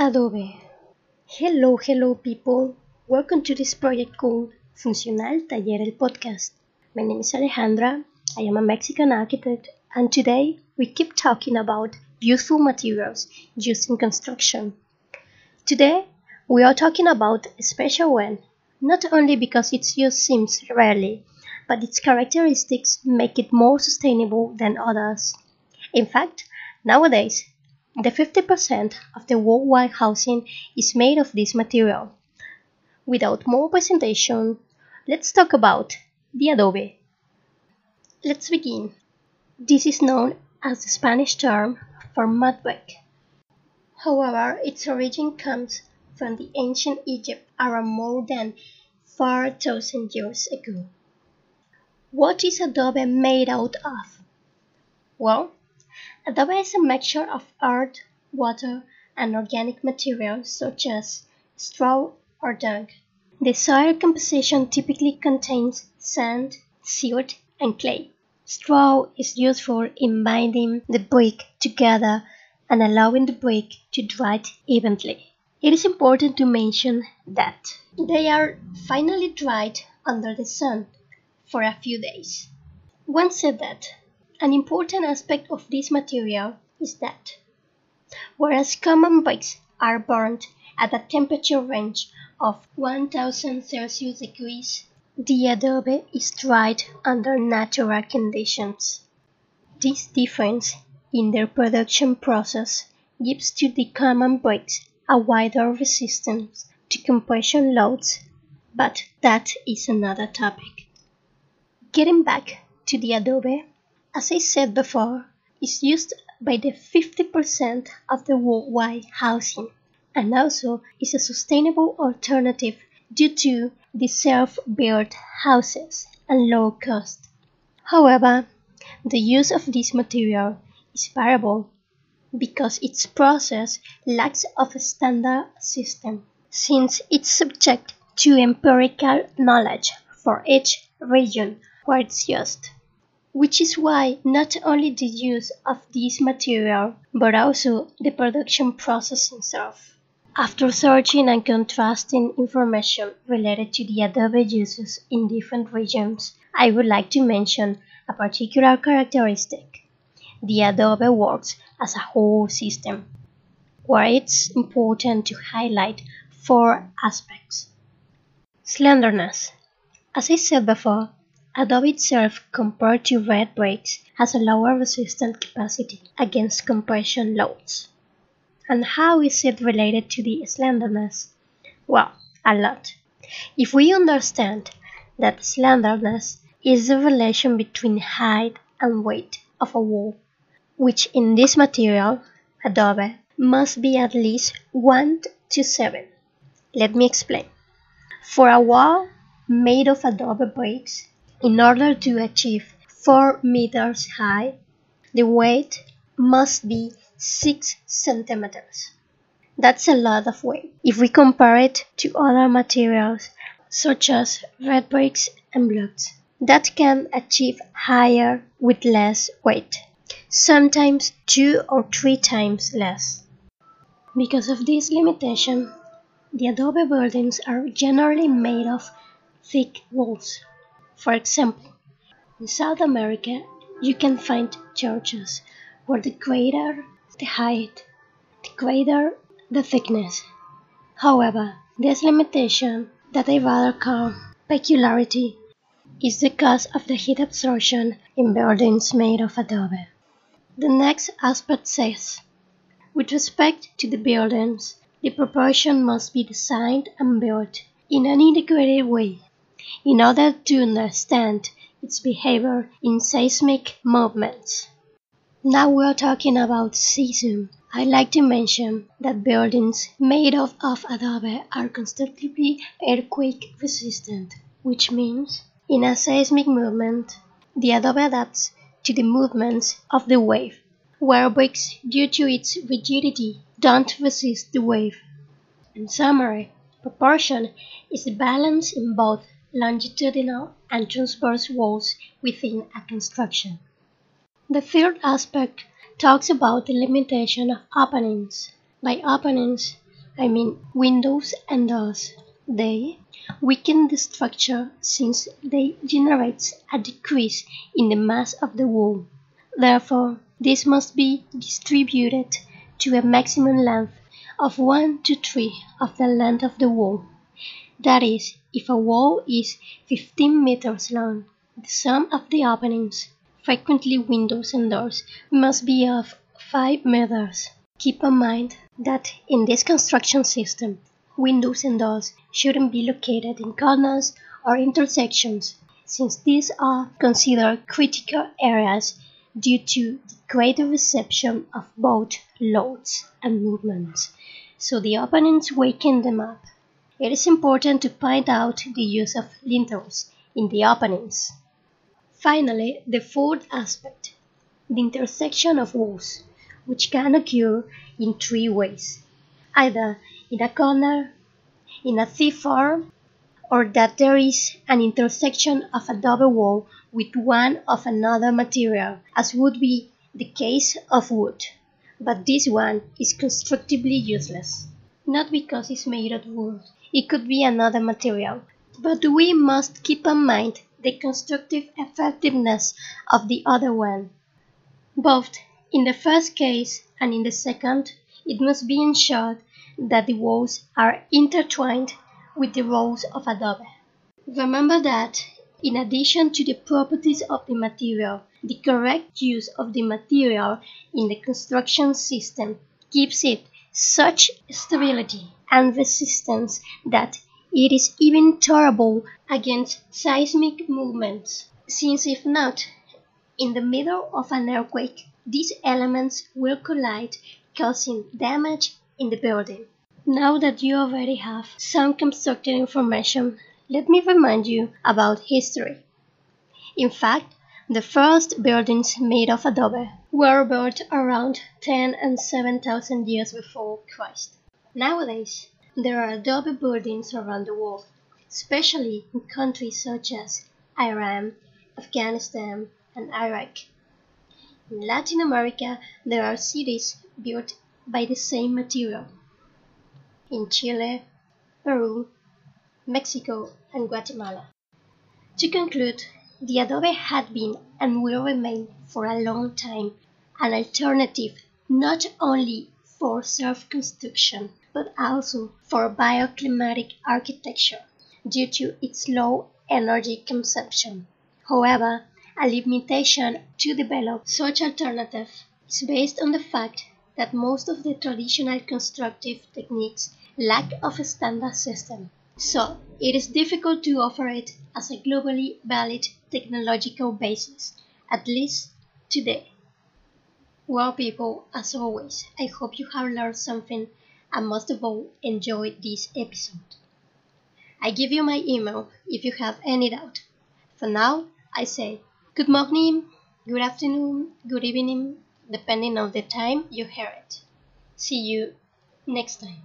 Adobe. Hello, hello people. Welcome to this project called Funcional Taller el Podcast. My name is Alejandra. I am a Mexican architect and today we keep talking about useful materials used in construction. Today we are talking about a special one, not only because its use seems rarely, but its characteristics make it more sustainable than others. In fact, nowadays the 50% of the worldwide housing is made of this material. Without more presentation, let's talk about the adobe. Let's begin. This is known as the Spanish term for mud brick. However, its origin comes from the ancient Egypt around more than 4,000 years ago. What is adobe made out of? Well, Adobe is a mixture of earth, water, and organic materials such as straw or dung. The soil composition typically contains sand, silt, and clay. Straw is useful in binding the brick together and allowing the brick to dry evenly. It is important to mention that they are finally dried under the sun for a few days. One said that an important aspect of this material is that, whereas common bricks are burned at a temperature range of 1000 Celsius degrees, the adobe is dried under natural conditions. This difference in their production process gives to the common bricks a wider resistance to compression loads, but that is another topic. Getting back to the adobe, as I said before, is used by the 50% of the worldwide housing and also is a sustainable alternative due to the self-built houses and low cost. However, the use of this material is variable because its process lacks of a standard system, since it's subject to empirical knowledge for each region where it's used which is why not only the use of this material, but also the production process itself. After searching and contrasting information related to the Adobe uses in different regions, I would like to mention a particular characteristic. The Adobe works as a whole system, where it's important to highlight four aspects. Slenderness. As I said before, Adobe itself, compared to red bricks, has a lower resistance capacity against compression loads. And how is it related to the slenderness? Well, a lot. If we understand that slenderness is the relation between height and weight of a wall, which in this material, adobe, must be at least 1 to 7. Let me explain. For a wall made of adobe bricks, in order to achieve 4 meters high, the weight must be 6 centimeters. That's a lot of weight if we compare it to other materials such as red bricks and blocks that can achieve higher with less weight, sometimes two or three times less. Because of this limitation, the adobe buildings are generally made of thick walls for example, in South America, you can find churches where the greater the height, the greater the thickness. However, this limitation, that I rather call peculiarity, is the cause of the heat absorption in buildings made of adobe. The next aspect says, with respect to the buildings, the proportion must be designed and built in an integrated way in order to understand its behavior in seismic movements. Now we're talking about seism. I'd like to mention that buildings made of, of adobe are constantly earthquake resistant, which means in a seismic movement, the adobe adapts to the movements of the wave, where bricks, due to its rigidity, don't resist the wave. In summary, proportion is the balance in both longitudinal and transverse walls within a construction. The third aspect talks about the limitation of openings. By openings, I mean windows and doors. They weaken the structure since they generate a decrease in the mass of the wall. Therefore, this must be distributed to a maximum length of 1 to 3 of the length of the wall. That is, if a wall is 15 meters long, the sum of the openings, frequently windows and doors, must be of 5 meters. Keep in mind that in this construction system, windows and doors shouldn't be located in corners or intersections, since these are considered critical areas due to the greater reception of both loads and movements, so the openings weaken them up. It is important to point out the use of lintels in the openings. Finally, the fourth aspect, the intersection of walls, which can occur in three ways, either in a corner, in a T-form, or that there is an intersection of a double wall with one of another material, as would be the case of wood, but this one is constructively useless. Not because it's made of wood, it could be another material, but we must keep in mind the constructive effectiveness of the other one. Both in the first case and in the second, it must be ensured that the walls are intertwined with the rolls of adobe. Remember that, in addition to the properties of the material, the correct use of the material in the construction system gives it such stability and resistance that it is even tolerable against seismic movements, since if not, in the middle of an earthquake, these elements will collide, causing damage in the building. Now that you already have some constructed information, let me remind you about history. In fact, the first buildings made of adobe were built around 10 and 7000 years before Christ. Nowadays, there are adobe buildings around the world, especially in countries such as Iran, Afghanistan, and Iraq. In Latin America, there are cities built by the same material in Chile, Peru, Mexico, and Guatemala. To conclude, the adobe had been and will remain for a long time an alternative not only for self-construction but also for bioclimatic architecture due to its low energy consumption. However, a limitation to develop such alternative is based on the fact that most of the traditional constructive techniques lack of a standard system, so it is difficult to offer it as a globally valid technological basis, at least today. Well, people, as always, I hope you have learned something and most of all enjoyed this episode. I give you my email if you have any doubt. For now, I say good morning, good afternoon, good evening, depending on the time you hear it. See you next time.